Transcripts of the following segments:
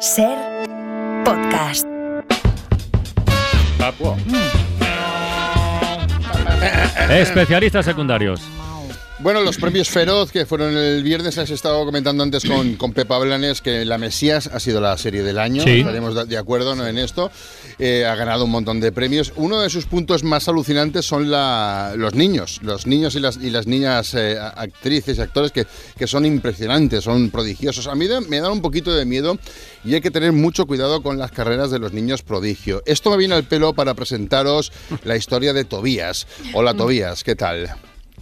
Ser podcast. Especialistas secundarios. Bueno, los premios Feroz, que fueron el viernes, has estado comentando antes con, con Pepa Blanes que La Mesías ha sido la serie del año. Sí. Estaremos de- acuerdo ¿no? en esto. Eh, ha ganado un montón de premios. Uno de sus puntos más alucinantes son la- los niños. Los niños y las, y las niñas eh, a- actrices y actores que, que son impresionantes, son prodigiosos. A mí me da un poquito de miedo y hay que tener mucho cuidado con las carreras de los niños prodigio. Esto me viene al pelo para presentaros la historia de Tobías. Hola Tobías, ¿qué tal?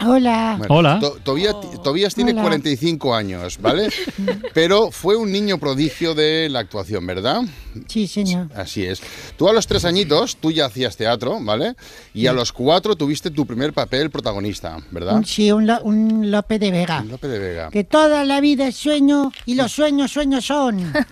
Hola. Bueno, Hola. To- Tobías, Tobías tiene Hola. 45 años, ¿vale? Pero fue un niño prodigio de la actuación, ¿verdad? Sí, señor. Así es. Tú a los tres añitos, tú ya hacías teatro, ¿vale? Y a los cuatro tuviste tu primer papel protagonista, ¿verdad? Un, sí, un, Lo- un Lope de Vega. Lope de Vega. Que toda la vida es sueño y los sueños, sueños son.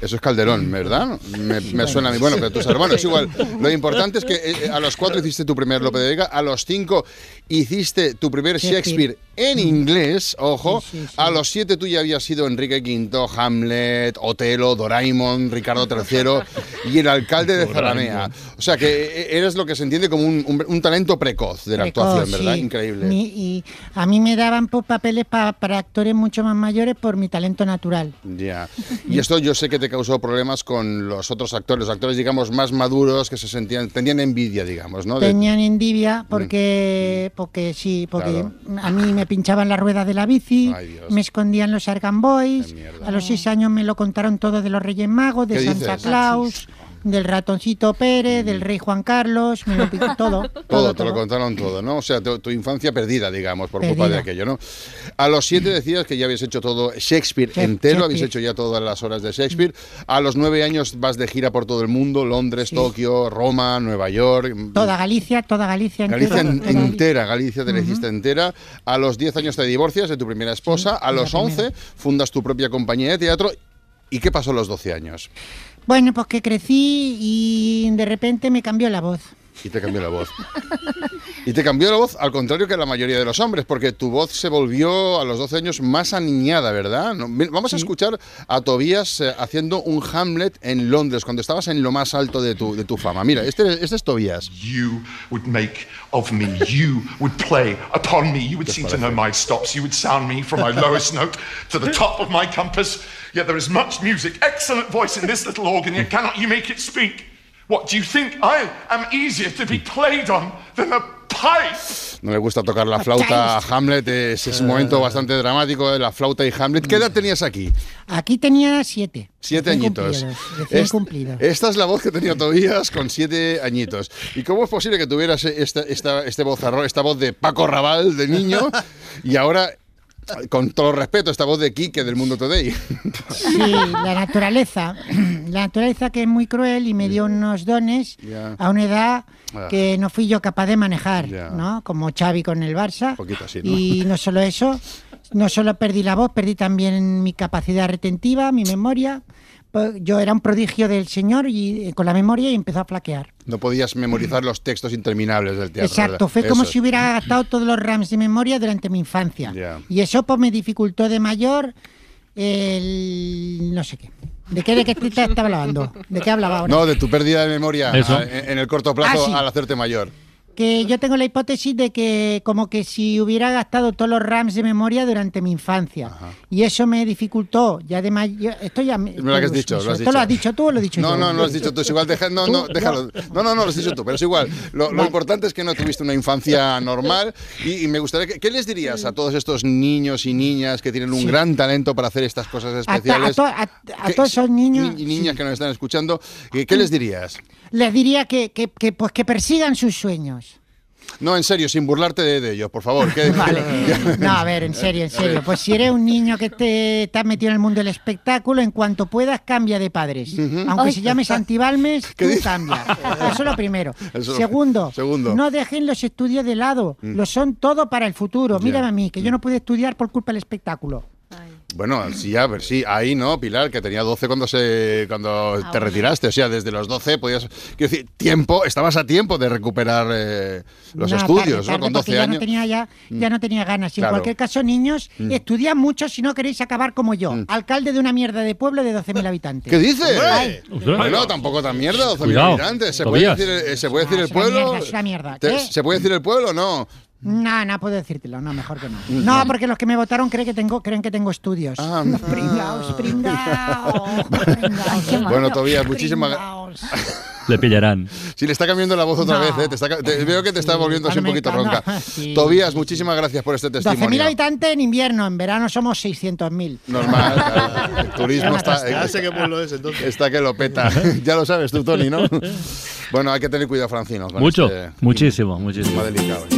Eso es Calderón, ¿verdad? Me, me suena a mí. Bueno, pero tus hermanos es igual. Lo importante es que eh, a los cuatro hiciste tu primer Lope de Vega, a los cinco hiciste tu primer Shakespeare. En inglés, ojo. Sí, sí, sí. A los siete tú ya habías sido Enrique V, Hamlet, Otelo, Doraemon, Ricardo III y el alcalde de Zaramea. O sea que eh, eres lo que se entiende como un, un- un talento precoz de la Precoz, actuación, ¿verdad? Increíble. Y a mí me daban papeles pa- para actores mucho más mayores por mi talento natural. Ya. Y esto yo sé que te causó problemas con los otros actores, los actores, digamos, más maduros que se sentían, tenían envidia, digamos, ¿no? Tenían envidia porque, porque sí, porque Claro. a mí me pinchaban las ruedas de la bici, Ay, me escondían los Argan Boys, Qué mierda. a los seis años me lo contaron todo de los Reyes Magos, de ¿Qué Santa dices? Claus, del ratoncito Pérez, del rey Juan Carlos, me lo todo. Todo, todo, te lo contaron todo, ¿no? O sea, tu, tu infancia perdida, digamos, por culpa de aquello, ¿no? A los siete decías que ya habías hecho todo Shakespeare Shak- entero, habéis Shakespeare. hecho ya todas las horas de Shakespeare. A los nueve años vas de gira por todo el mundo, Londres, Sí. Tokio, Roma, Nueva York. Toda Galicia, toda Galicia. Galicia entera, en- toda Galicia. entera, Galicia te la hiciste entera. A los 10 años te divorcias de tu primera esposa. a la los 11 fundas tu propia compañía de teatro. ¿Y qué pasó a los 12 años? Bueno, pues que crecí y de repente me cambió la voz. Y te cambió la voz. Y te cambió la voz al contrario que la mayoría de los hombres, porque tu voz se volvió a los 12 años más aniñada, ¿verdad? No, Vamos a escuchar a Tobías eh, haciendo un Hamlet en Londres, cuando estabas en lo más alto de tu, de tu fama. Mira, este, este es Tobías. You would make of me. You would play upon me. You would seem to know my stops. You would sound me from my lowest note to the top of my compass. Yet there is much music, excellent voice in this little organ, yet cannot you make it speak? What, do you think I am easier to be played on than a pipe? No le gusta tocar la flauta a Hamlet, es, es un momento bastante dramático de la flauta y Hamlet. ¿Qué edad tenías aquí? Aquí tenía siete. Siete recién añitos. cumplidos. Esta es la voz que tenía Tobías con siete añitos. ¿Y cómo es posible que tuvieras esta, esta, este vozarrón, esta voz de Paco Raval de niño y ahora, con todo respeto, esta voz de Quique del Mundo Today? Sí, la naturaleza. La naturaleza que es muy cruel y me dio unos dones a una edad Ah. que no fui yo capaz de manejar. ¿no? Como Xavi con el Barça. Un poquito así, ¿no? Y no solo eso, no solo perdí la voz, perdí también mi capacidad retentiva, mi memoria. Pues Yo era un prodigio del Señor y eh, con la memoria y empezó a flaquear. No podías memorizar los textos interminables del teatro. Exacto, ¿verdad? fue como Eso si hubiera gastado todos los rams de memoria durante mi infancia. Y eso pues me dificultó de mayor el no sé qué. ¿De qué de qué te estaba hablando? ¿De qué hablaba ahora? No, de tu pérdida de memoria Eso. a- en en el corto plazo Ah, sí. al hacerte mayor. Que yo tengo la hipótesis de que como que si hubiera gastado todos los rams de memoria durante mi infancia. Y eso me dificultó ya de mayor. Esto ya me, que has dicho, lo has ¿Esto dicho. lo has dicho tú o lo he dicho No, yo? no, no lo has dicho tú. Es igual, deja- no, no, déjalo. No, no, no, lo has dicho tú, pero es igual. Lo, lo importante es que no tuviste una infancia normal y, y me gustaría que, ¿qué les dirías a todos estos niños y niñas que tienen un Sí. gran talento para hacer estas cosas A, to- a especiales? to- a- a todos esos niños ni- y niñas sí. que nos están escuchando, ¿qué, qué les dirías? Les diría que, que, que, pues que persigan sus sueños. No, en serio, sin burlarte de, de ellos, por favor. que- Vale. No, a ver, en serio, en serio. Pues si eres un niño que te estás metido en el mundo del espectáculo, en cuanto puedas, cambia de padres. Aunque se llame Santibalmes, ¿Qué tú dices? cambia. Eso es lo primero. Eso- Segundo, segundo. no dejen los estudios de lado. Lo son todo para el futuro. Mírame a mí, que yo no pude estudiar por culpa del espectáculo. Bueno, sí, a ver, sí, ahí no, Pilar, que tenía 12 cuando se cuando te retiraste. O sea, desde los 12 podías. Quiero decir, tiempo, estabas a tiempo de recuperar eh, los No, estudios, tarde, ¿no? Con tarde, porque 12 ya años. Mm. No tenía ya, ya no tenía ganas. Y Claro. Mm. En cualquier caso, niños, estudiad mucho si no queréis acabar como yo, alcalde de una mierda de pueblo de 12.000 habitantes. ¿Qué dices? Ay. Bueno, tampoco tan mierda, 12.000 Cuidado, habitantes. ¿Se puede decir, eh, ¿se puede Ah, decir el es una pueblo? mierda, es una mierda. Te- ¿Qué? ¿Se puede decir el pueblo o no? No, no puedo decírtelo, no, mejor que no. No, porque los que me votaron creen que tengo, creen que tengo estudios. Ah. Pringaos, pringaos, pringaos. Bueno, Tobías, muchísimas Pringaos. Le pillarán. Sí, le está cambiando la voz otra No. vez, ¿eh? Te está ca- te- veo que te está Sí, volviendo así un poquito ronca. sí. Tobías, muchísimas gracias por este 12.000 testimonio. habitantes en invierno, en verano somos 600.000. Normal, claro. el turismo está, Ya sé qué pueblo es entonces. está que lo peta. ya lo sabes tú, Tony, ¿no? Bueno, hay que tener cuidado, Francino. Mucho, este muchísimo, muchísimo. tema delicado. ¿eh?